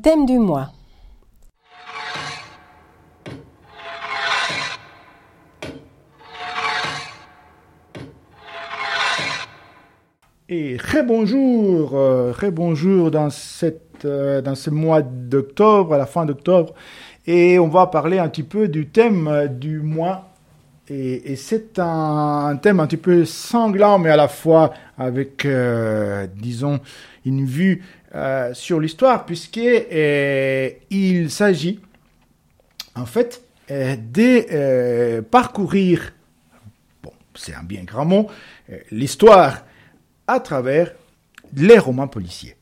thème du mois. Et très bonjour, euh, très bonjour dans cette euh, dans ce mois d'octobre, à la fin d'octobre, et on va parler un petit peu du thème euh, du mois. Et, c'est un, thème un petit peu sanglant, mais à la fois avec, disons, une vue euh, sur l'histoire, puisqu'il il s'agit, en fait, euh, de euh, parcourir, bon, c'est un bien grand mot, euh, l'histoire à travers les romans policiers.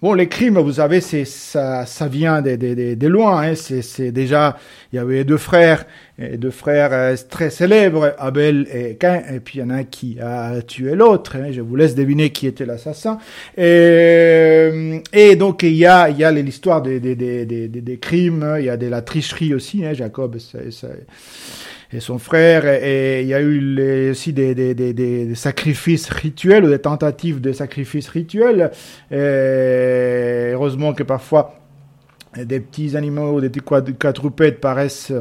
Bon, les crimes, vous savez, c'est ça, ça vient de, de, de, de loin. Hein. C'est, déjà, il y avait deux frères, deux frères euh, très célèbres, Abel et Cain, et puis il y en a un qui a tué l'autre. Hein. Je vous laisse deviner qui était l'assassin. Et, et donc il y a, il y a l'histoire des, des, des, des, des crimes, il y a de la tricherie aussi. Hein. Jacob, c'est, et son frère, et il y a eu aussi des, des, des, sacrifices rituels ou des tentatives de sacrifices rituels. Heureusement que parfois des petits animaux, des petits quadrupèdes paraissent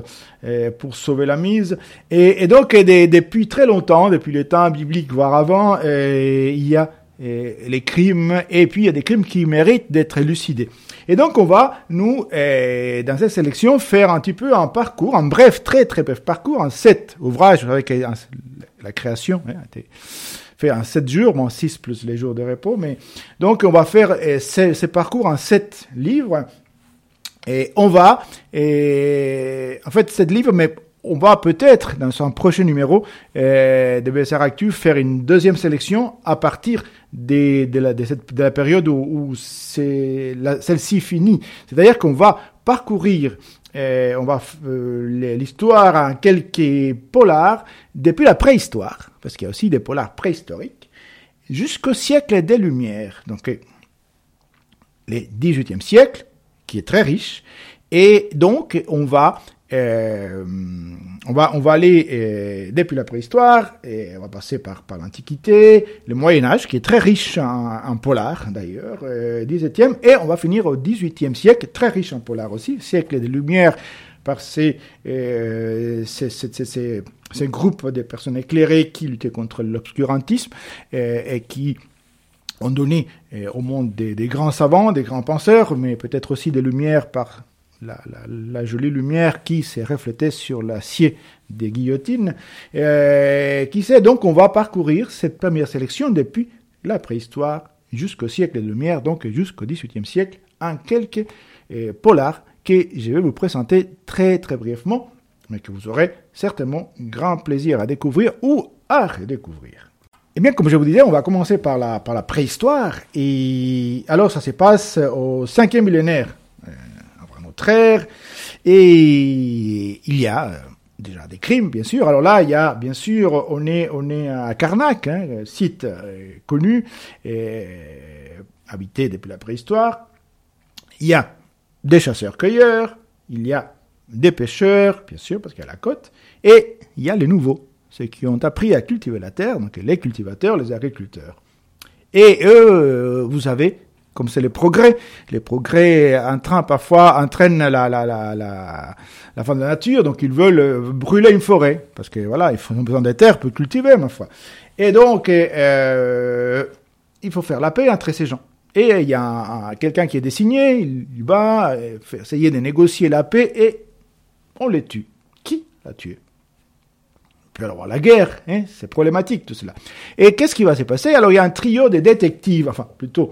euh, pour sauver la mise. Et, donc, depuis très longtemps, depuis les temps bibliques, voire avant, euh, il y a euh, les crimes, et puis il y a des crimes qui méritent d'être élucidés. Et donc on va, nous, euh, dans cette sélection, faire un petit peu un parcours, un bref, très très bref parcours, en sept ouvrages, avec la création hein, fait en sept jours, bon, six plus les jours de repos, mais donc on va faire euh, ces, ces, parcours en sept livres, et on va, et, en fait, sept livres, mais on va peut-être, dans un prochain numéro euh, de BSR Actu, faire une deuxième sélection à partir de la période où, où celle-ci finit. C'est-à-dire qu'on va parcourir euh, on va euh, l'histoire en quelques polars depuis la préhistoire, parce qu'il y a aussi des polars préhistoriques, jusqu'au siècle des Lumières. Donc, le 18e siècle, qui est très riche, et donc on va euh, on va on va aller euh, depuis la préhistoire et on va passer par par l'Antiquité, le Moyen Âge qui est très riche en, polar d'ailleurs, euh, 17e et on va finir au 18e siècle très riche en polar aussi, siècle des Lumières par ces, euh, ces, ces, ces, groupes de personnes éclairées qui luttaient contre l'obscurantisme euh, et qui ont donné euh, au monde des, des grands savants, des grands penseurs, mais peut-être aussi des lumières par la, jolie lumière qui s'est reflétée sur l'acier des guillotines. Euh, qui sait donc on va parcourir cette première sélection depuis la préhistoire jusqu'au siècle des Lumières, donc jusqu'au XVIIIe siècle, en quelques euh, polars que je vais vous présenter très très brièvement, mais que vous aurez certainement grand plaisir à découvrir ou à redécouvrir. Eh bien, comme je vous disais, on va commencer par la, par la préhistoire. Et alors, ça se passe au cinquième millénaire Et il y a déjà des crimes, bien sûr. Alors là, il y a, bien sûr, on est, on est à Karnak, hein, site euh, connu, et, habité depuis la préhistoire. Il y a des chasseurs-cueilleurs, il y a des pêcheurs, bien sûr, parce qu'il y a la côte, et il y a les nouveaux, ceux qui ont appris à cultiver la terre, donc les cultivateurs, les agriculteurs. Et eux, vous avez comme c'est les progrès. Les progrès entraînent parfois entraînent la, fin de la nature, donc ils veulent brûler une forêt, parce que voilà, ils ont besoin de terres pour cultiver, ma foi. Et donc, euh, il faut faire la paix entre ces gens. Et il y a quelqu'un qui est désigné, il va essayer de négocier la paix et on les tue. Qui l'a tué? Puis alors la guerre, hein, c'est problématique tout cela. Et qu'est-ce qui va se passer? Alors il y a un trio de détectives, enfin plutôt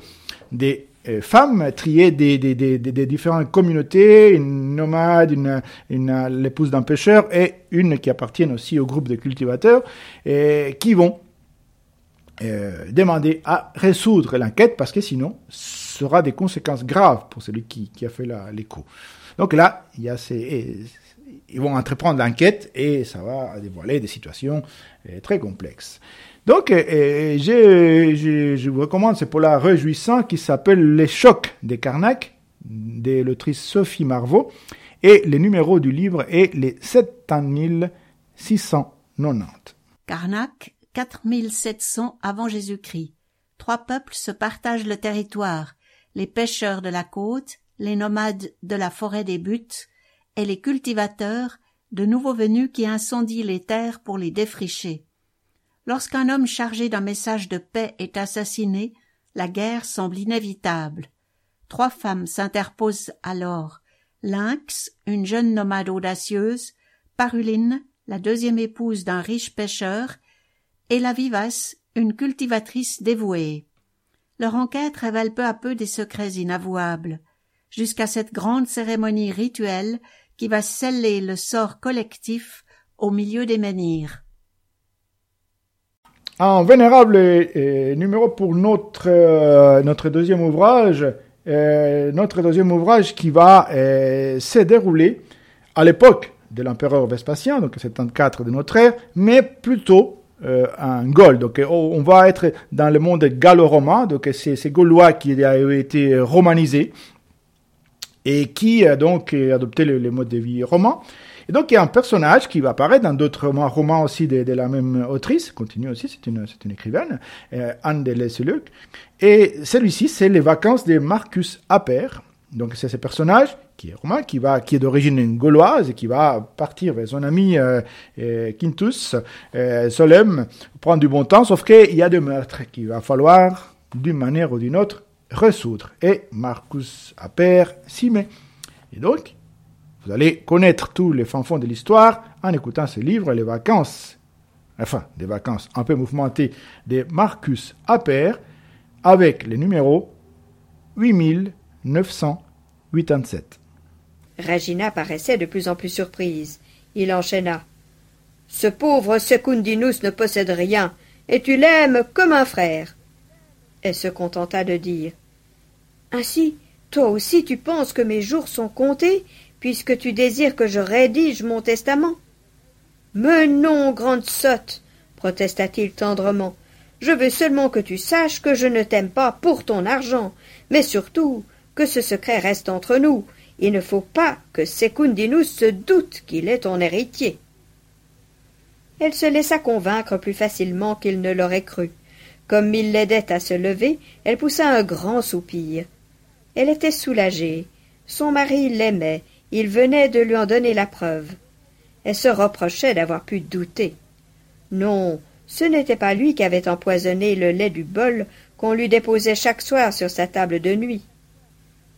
des euh, femmes triées des, des, des, des, différentes communautés, une nomade, une, l'épouse d'un pêcheur et une qui appartiennent aussi au groupe de cultivateurs, et qui vont euh, demander à résoudre l'enquête parce que sinon, ce sera des conséquences graves pour celui qui, qui a fait l'écho. Donc là, il y a ces, ils vont entreprendre l'enquête et ça va dévoiler des situations euh, très complexes. Donc, je, je, je, vous recommande ce polar réjouissant qui s'appelle Les chocs des Carnac de l'autrice Sophie Marvaux et le numéro du livre est les 7690. Carnac, 4700 avant Jésus-Christ. Trois peuples se partagent le territoire, les pêcheurs de la côte les nomades de la forêt des buttes, et les cultivateurs, de nouveaux venus qui incendient les terres pour les défricher. Lorsqu'un homme chargé d'un message de paix est assassiné, la guerre semble inévitable. Trois femmes s'interposent alors. Lynx, une jeune nomade audacieuse, Paruline, la deuxième épouse d'un riche pêcheur, et la vivace, une cultivatrice dévouée. Leur enquête révèle peu à peu des secrets inavouables, jusqu'à cette grande cérémonie rituelle qui va sceller le sort collectif au milieu des menhirs. Un vénérable numéro pour notre, euh, notre deuxième ouvrage, euh, notre deuxième ouvrage qui va euh, se dérouler à l'époque de l'empereur Vespasien, donc 74 de notre ère, mais plutôt en Gaule. Donc on va être dans le monde gallo-romain, donc c'est ces Gaulois qui ont été romanisés et qui a donc adopté le, mode de vie romain. Et donc, il y a un personnage qui va apparaître dans d'autres romans, aussi de, la même autrice, continue aussi, c'est une, une écrivaine, euh, Anne de Lesseluc. Et celui-ci, c'est les vacances de Marcus Aper. Donc, c'est ce personnage qui est romain, qui, va, qui est d'origine gauloise et qui va partir vers son ami euh, euh, Quintus Solem, prendre du bon temps, sauf qu'il y a des meurtres qu'il va falloir, d'une manière ou d'une autre, ressoudre. Et Marcus Aper s'y met. Et donc, vous allez connaître tous les fanfons de l'histoire en écoutant ce livre, Les vacances, enfin, des vacances un peu mouvementées de Marcus Aper, avec le numéro 8987. Regina paraissait de plus en plus surprise. Il enchaîna. Ce pauvre Secundinus ne possède rien, et tu l'aimes comme un frère. Elle se contenta de dire. Ainsi, toi aussi tu penses que mes jours sont comptés puisque tu désires que je rédige mon testament. Mais non, grande sotte, protesta-t-il tendrement. Je veux seulement que tu saches que je ne t'aime pas pour ton argent, mais surtout que ce secret reste entre nous. Il ne faut pas que Secundinus se doute qu'il est ton héritier. Elle se laissa convaincre plus facilement qu'il ne l'aurait cru. Comme il l'aidait à se lever, elle poussa un grand soupir. Elle était soulagée. Son mari l'aimait il venait de lui en donner la preuve. Elle se reprochait d'avoir pu douter. Non, ce n'était pas lui qui avait empoisonné le lait du bol qu'on lui déposait chaque soir sur sa table de nuit.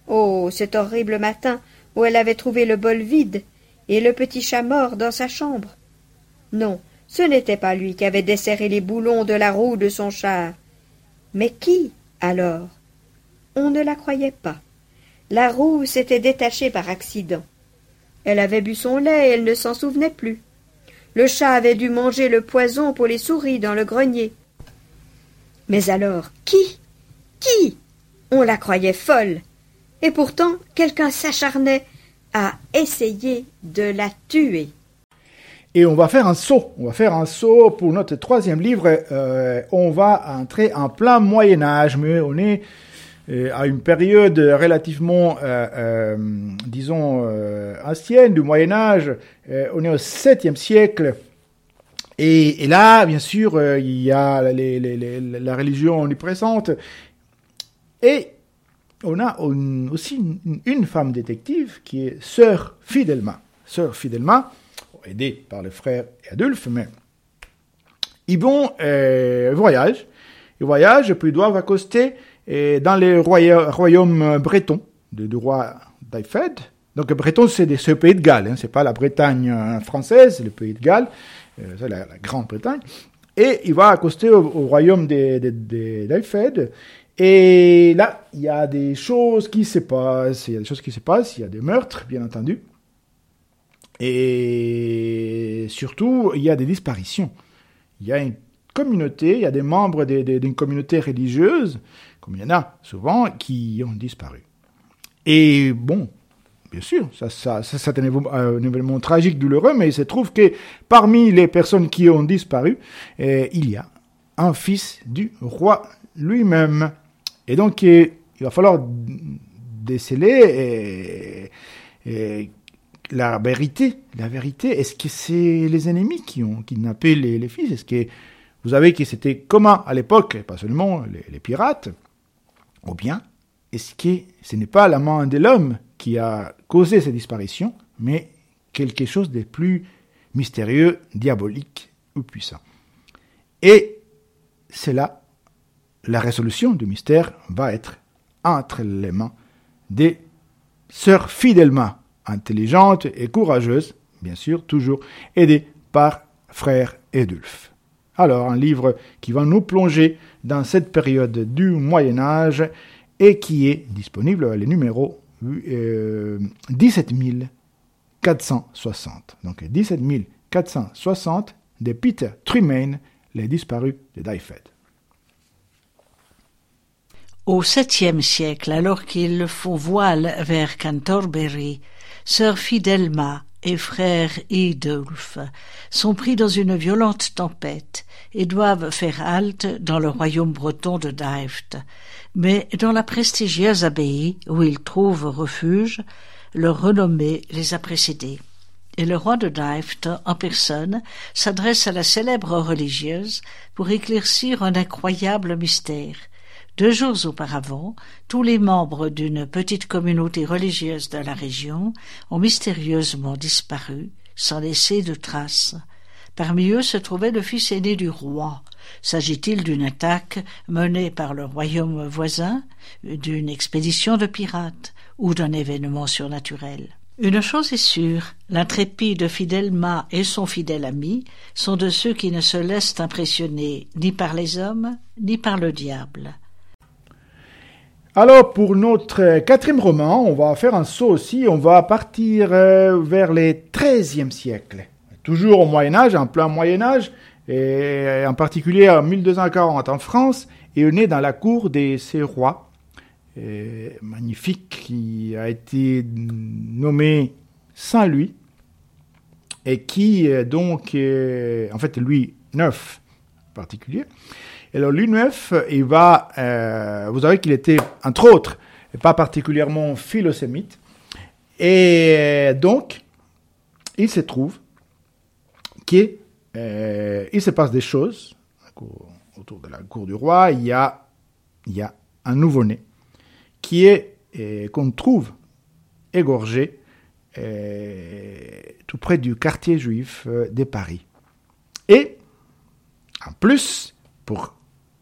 Oh, cet horrible matin où elle avait trouvé le bol vide et le petit chat mort dans sa chambre. Non, ce n'était pas lui qui avait desserré les boulons de la roue de son char. Mais qui, alors? On ne la croyait pas. La roue s'était détachée par accident. Elle avait bu son lait et elle ne s'en souvenait plus. Le chat avait dû manger le poison pour les souris dans le grenier. Mais alors, qui? Qui? On la croyait folle. Et pourtant, quelqu'un s'acharnait à essayer de la tuer. Et on va faire un saut. On va faire un saut pour notre troisième livre. Euh, on va entrer en plein Moyen Âge, mais on est à une période relativement, euh, euh, disons, euh, ancienne du Moyen Âge. on est au 7e siècle. Et, là, bien sûr, il y a la religion omniprésente. Et on a aussi une, femme détective qui est Sœur Fidelma. Sœur Fidelma, aidée par le frère Adolphe, mais ils vont voyage. Ils voyagent, puis ils doivent accoster et dans les royaumes bretons du roi d'Aifed, donc breton c'est le pays de Galles, hein, c'est pas la Bretagne euh, française, le pays de Galles, euh, c'est la, Grande-Bretagne, et il va accoster au, royaume d'Aifed, et là, il y a des choses qui se passent, il y a des choses qui se passent, il y a des meurtres, bien entendu, et surtout, il y a des disparitions. Communauté, il y a des membres d'une communauté religieuse comme il y en a souvent, qui ont disparu. Et bon, bien sûr, ça, ça, ça c'est un, événement tragique, douloureux, mais il se trouve que parmi les personnes qui ont disparu, eh, il y a un fils du roi lui-même. Et donc, eh, il va falloir déceler eh, la vérité. La vérité, est-ce que c'est les ennemis qui ont kidnappé les, les fils? Est-ce que vous savez que c'était commun à l'époque, pas seulement les pirates, ou bien est-ce que ce n'est pas la main de l'homme qui a causé ces disparitions, mais quelque chose de plus mystérieux, diabolique ou puissant? Et c'est là la résolution du mystère va être entre les mains des sœurs fidèlement intelligentes et courageuses, bien sûr, toujours aidées par frère Edulphe. Alors, un livre qui va nous plonger dans cette période du Moyen Âge et qui est disponible, le numéro euh, 17 460. Donc 17 460 de Peter Tremaine, les disparus de Dyfed. Au septième siècle, alors qu'ils font voile vers Canterbury, sœur Fidelma et frère sont pris dans une violente tempête et doivent faire halte dans le royaume breton de Dyfed. Mais dans la prestigieuse abbaye où ils trouvent refuge, leur renommée les a précédés. Et le roi de Dyfed, en personne, s'adresse à la célèbre religieuse pour éclaircir un incroyable mystère. Deux jours auparavant, tous les membres d'une petite communauté religieuse de la région ont mystérieusement disparu, sans laisser de traces. Parmi eux se trouvait le fils aîné du roi. S'agit-il d'une attaque menée par le royaume voisin, d'une expédition de pirates ou d'un événement surnaturel? Une chose est sûre, l'intrépide Fidelma et son fidèle ami sont de ceux qui ne se laissent impressionner ni par les hommes ni par le diable. Alors pour notre quatrième roman, on va faire un saut aussi, on va partir euh, vers les XIIIe siècle. Toujours au Moyen Âge, en plein Moyen Âge, et en particulier en 1240 en France, et on est dans la cour des ces rois, euh, magnifique, qui a été nommé Saint-Louis, et qui donc, en fait Louis IX particulier, et alors Louis IX, il va, euh, vous savez qu'il était, entre autres, pas particulièrement philosémite. Et donc, il se trouve qu'il euh, se passe des choses autour de la cour du roi. Il y a, il y a un nouveau-né qui est, euh, qu'on trouve égorgé tout près du quartier juif de Paris. Et, en plus, pour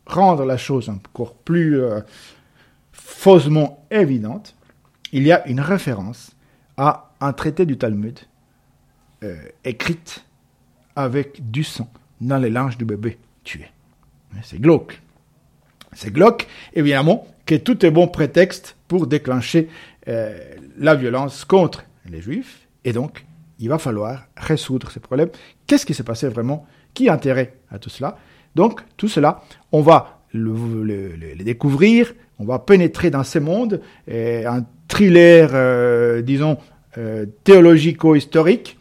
rendre la chose encore plus euh, faussement évidente, il y a une référence à un traité du Talmud euh, écrite avec du sang dans les linges du bébé tué. C'est glauque. C'est glauque, évidemment, que tout est bon prétexte pour déclencher euh, la violence contre les juifs. Et donc, il va falloir résoudre ces problèmes. Qu'est-ce qui s'est passé vraiment Qui a intérêt à tout cela. Donc, tout cela, on va le, découvrir, on va pénétrer dans ce monde, un thriller, euh, disons, euh, théologico-historique,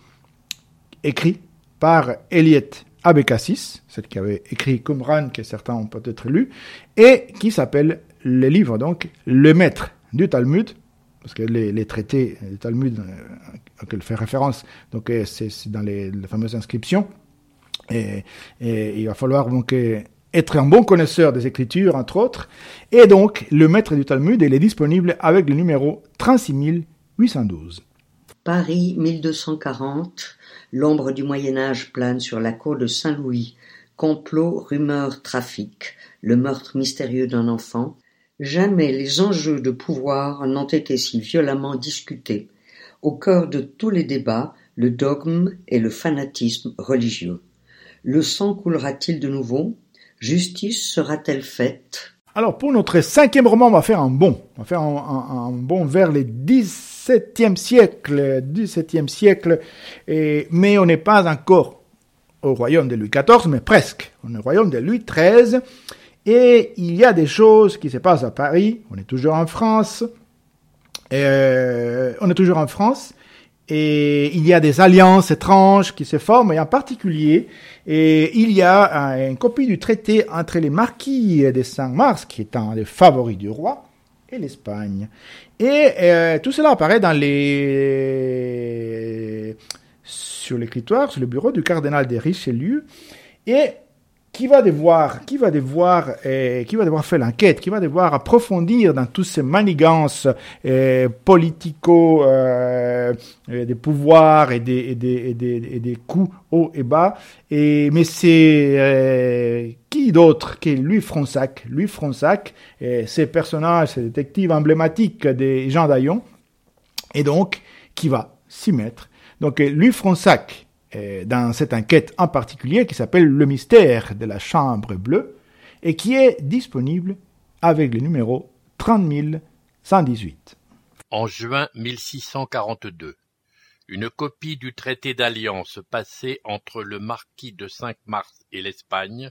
écrit par Eliette Abécassis, celle qui avait écrit Qumran, que certains ont peut-être lu, et qui s'appelle le livre, donc, Le Maître du Talmud, parce que les, traités du Talmud euh, auxquels fait référence, donc c'est dans les fameuses inscriptions, et, il va falloir donc euh, être un bon connaisseur des Écritures, entre autres. Et donc, le maître du Talmud, il est disponible avec le numéro 36812. Paris 1240, l'ombre du Moyen Âge plane sur la cour de Saint-Louis. Complot, rumeurs, trafic, le meurtre mystérieux d'un enfant. Jamais les enjeux de pouvoir n'ont été si violemment discutés. Au cœur de tous les débats, le dogme et le fanatisme religieux. Le sang coulera-t-il de nouveau? Justice sera-t-elle faite? Alors pour notre cinquième roman, on va faire un bond. On va faire un, bond vers les 17e siècle, 17e siècle, mais on n'est pas encore au royaume de Louis XIV, mais presque. On est au royaume de Louis XIII. Et il y a des choses qui se passent à Paris. On est toujours en France. Euh, on est toujours en France. Et il y a des alliances étranges qui se forment, et en particulier, et il y a une copie du traité entre les marquis de Saint-Mars, qui est un des favoris du roi, et l'Espagne. Et euh, tout cela apparaît dans les sur l'écritoire, sur le bureau du cardinal de Richelieu. Et qui va devoir, qui va devoir, euh, qui va devoir faire l'enquête, qui va devoir approfondir dans toutes ces manigances euh, politico euh, euh, des pouvoirs et des, et des, et des, et des coups hauts et bas. Et mais c'est euh, qui d'autre que Louis Fronsac, Louis Fronsac, euh, ces personnages, ces détectives emblématiques des Jean Daillon, et donc qui va s'y mettre. Donc euh, Louis Fronsac dans cette enquête en particulier qui s'appelle Le mystère de la chambre bleue et qui est disponible avec le numéro 30118. En juin 1642, une copie du traité d'alliance passé entre le marquis de Cinq-Mars et l'Espagne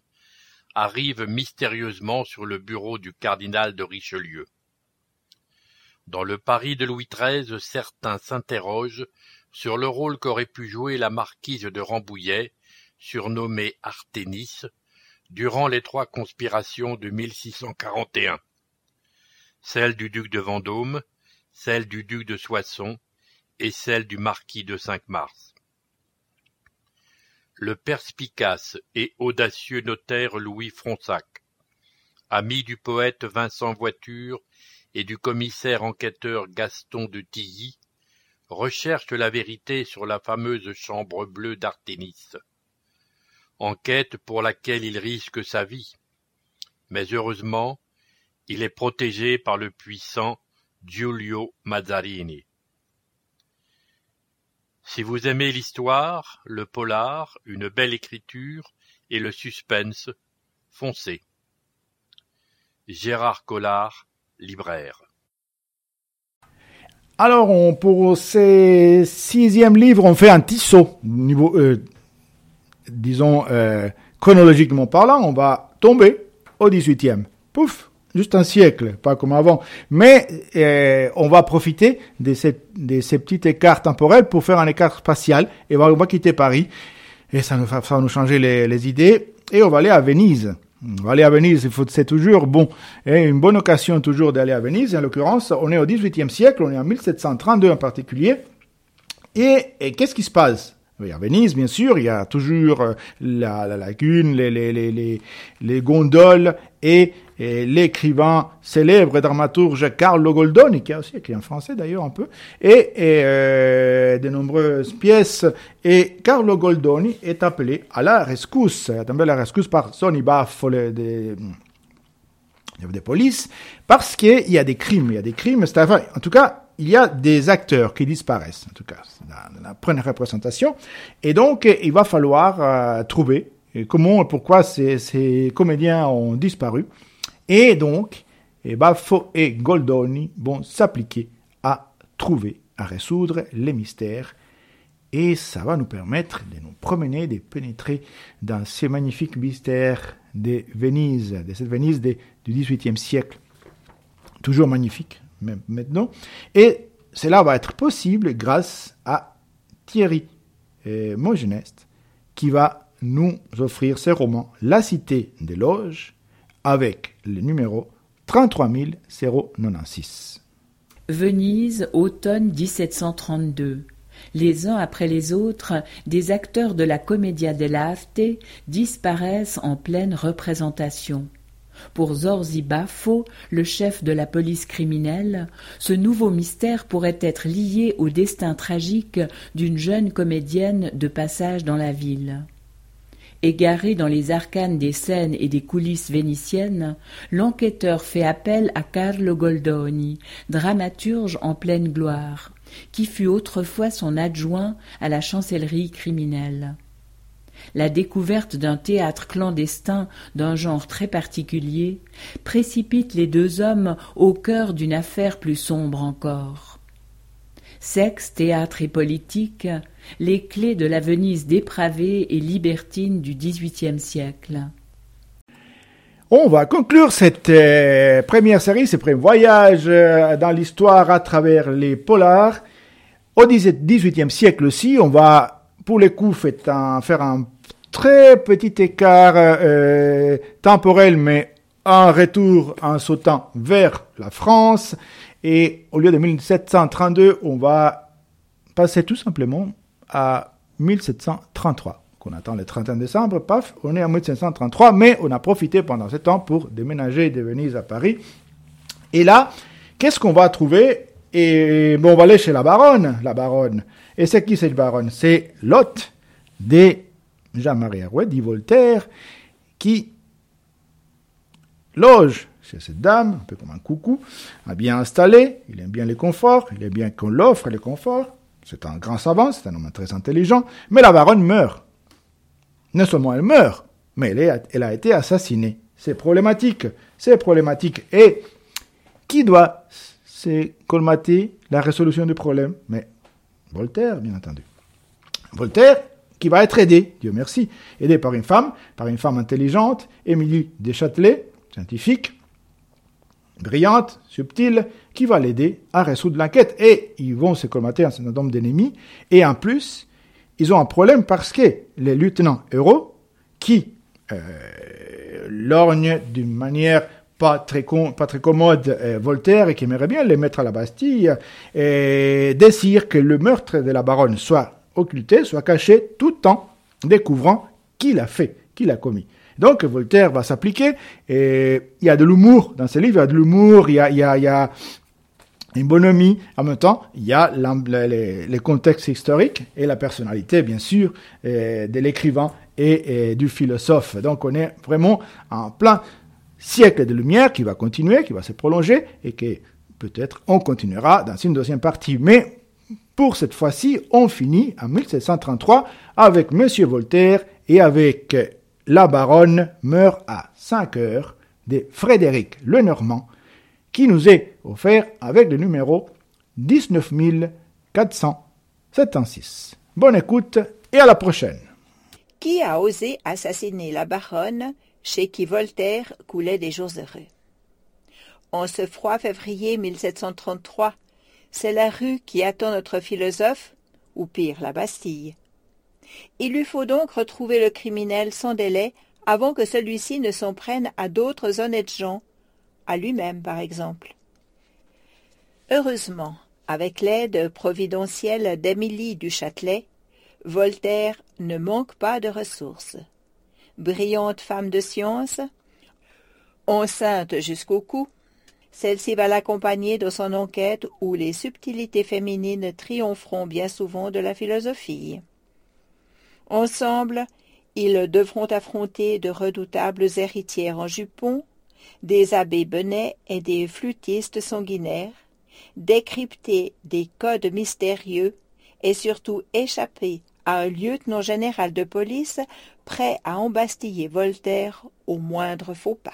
arrive mystérieusement sur le bureau du cardinal de Richelieu. Dans le Paris de Louis XIII, certains s'interrogent sur le rôle qu'aurait pu jouer la marquise de Rambouillet, surnommée Arténis, durant les trois conspirations de 1641. Celle du duc de Vendôme, celle du duc de Soissons et celle du marquis de Cinq-Mars. Le perspicace et audacieux notaire Louis Fronsac, ami du poète Vincent Voiture et du commissaire enquêteur Gaston de Tilly, recherche la vérité sur la fameuse chambre bleue d'Artémis. Enquête pour laquelle il risque sa vie. Mais heureusement, il est protégé par le puissant Giulio Mazzarini. Si vous aimez l'histoire, le polar, une belle écriture et le suspense, foncez. Gérard Collard, libraire. Alors, pour ces sixième livres, on fait un petit saut, niveau, euh, disons, euh, chronologiquement parlant, on va tomber au 18e. Pouf, juste un siècle, pas comme avant. Mais euh, on va profiter de, cette, de ces petits écarts temporels pour faire un écart spatial, et on va quitter Paris, et ça, va nous changer les idées, et on va aller à Venise. Aller à Venise, c'est toujours bon, une bonne occasion toujours d'aller à Venise. En l'occurrence, on est au XVIIIe siècle, on est en 1732 en particulier. Et, qu'est-ce qui se passe? À Venise, bien sûr, il y a toujours euh, la, la lagune, les, les gondoles et, et l'écrivain célèbre et dramaturge Carlo Goldoni, qui a aussi écrit en français d'ailleurs un peu, et, et euh, de nombreuses pièces. Et Carlo Goldoni est appelé à la rescousse, à la rescousse par Sonny Baffo des, des polices, parce qu'il y a des crimes, il y a des crimes, c'est enfin, en tout cas, il y a des acteurs qui disparaissent, en tout cas, dans la première représentation. Et donc, il va falloir euh, trouver comment et pourquoi ces, ces, comédiens ont disparu. Et donc, et Baffo et Goldoni vont s'appliquer à trouver, à résoudre les mystères. Et ça va nous permettre de nous promener, de pénétrer dans ces magnifiques mystères de Venise, de cette Venise du XVIIIe siècle. Toujours magnifique, même maintenant. Et cela va être possible grâce à Thierry euh, Mogenest, qui va nous offrir ses romans La Cité des Loges, avec le numéro 33096. Venise, automne 1732. Les uns après les autres, des acteurs de la Commedia dell'arte disparaissent en pleine représentation. Pour Zorzi Baffo, le chef de la police criminelle, ce nouveau mystère pourrait être lié au destin tragique d'une jeune comédienne de passage dans la ville. Égaré dans les arcanes des scènes et des coulisses vénitiennes, l'enquêteur fait appel à Carlo Goldoni, dramaturge en pleine gloire, qui fut autrefois son adjoint à la chancellerie criminelle. La découverte d'un théâtre clandestin d'un genre très particulier précipite les deux hommes au cœur d'une affaire plus sombre encore. Sexe, théâtre et politique, les clés de la Venise dépravée et libertine du XVIIIe siècle. On va conclure cette euh, première série, ce premier voyage euh, dans l'histoire à travers les polars. Au XVIIIe siècle aussi, on va, pour les coups, faire un, très petit écart euh, temporel, mais un retour en sautant vers la France. Et au lieu de 1732, on va passer tout simplement à 1733. qu'on attend le 31 décembre, paf, on est en 1533, mais on a profité pendant ce temps pour déménager de Venise à Paris. Et là, qu'est-ce qu'on va trouver? Et bon, on va aller chez la baronne, la baronne. Et c'est qui cette baronne? C'est l'hôte de Jean-Marie Arouet, dit Voltaire, qui loge chez cette dame, un peu comme un coucou, a bien installé, il aime bien les conforts, il aime bien qu'on l'offre les conforts. C'est un grand savant, c'est un homme très intelligent, mais la baronne meurt. Non seulement elle meurt, mais elle, a été assassinée. C'est problématique, c'est problématique. Et qui doit se colmater la résolution du problème? Mais Voltaire, bien entendu. Voltaire, qui va être aidé, Dieu merci, aidé par une femme, par une femme intelligente, Émilie Deschâtelet, scientifique, brillante, subtile, qui va l'aider à résoudre l'enquête. Et ils vont se colmater un certain nombre d'ennemis. Et en plus, ils ont un problème parce que les lieutenants héros, qui euh, lorgnent d'une manière pas très, commode euh, Voltaire et qui aimerait bien les mettre à la Bastille, et que le meurtre de la baronne soit occulté, soit caché, tout en découvrant qui l'a fait, qui l'a commis. Donc Voltaire va s'appliquer, et il y a de l'humour dans ce livre, il y a de l'humour, il y a, une bonhomie, en même temps, il y a les, contextes historiques et la personnalité, bien sûr, euh, de l'écrivain et, du philosophe. Donc on est vraiment en plein siècle de lumière qui va continuer, qui va se prolonger et que peut-être on continuera dans une deuxième partie. Mais pour cette fois-ci, on finit en 1733 avec Monsieur Voltaire et avec la baronne meurt à 5 heures de Frédéric Lenormand qui nous est offert avec le numéro 19476. Bonne écoute et à la prochaine. Qui a osé assassiner la baronne chez qui Voltaire coulait des jours heureux? En ce froid février 1733, c'est la rue qui attend notre philosophe, ou pire la Bastille. Il lui faut donc retrouver le criminel sans délai avant que celui-ci ne s'en prenne à d'autres honnêtes gens, à lui-même par exemple. Heureusement, avec l'aide providentielle d'Émilie du Châtelet, Voltaire ne manque pas de ressources. Brillante femme de science, enceinte jusqu'au cou, celle-ci va l'accompagner dans son enquête où les subtilités féminines triompheront bien souvent de la philosophie. Ensemble, ils devront affronter de redoutables héritières en jupons, des abbés benets et des flûtistes sanguinaires, décrypter des codes mystérieux et surtout échapper à un lieutenant général de police prêt à embastiller Voltaire au moindre faux pas.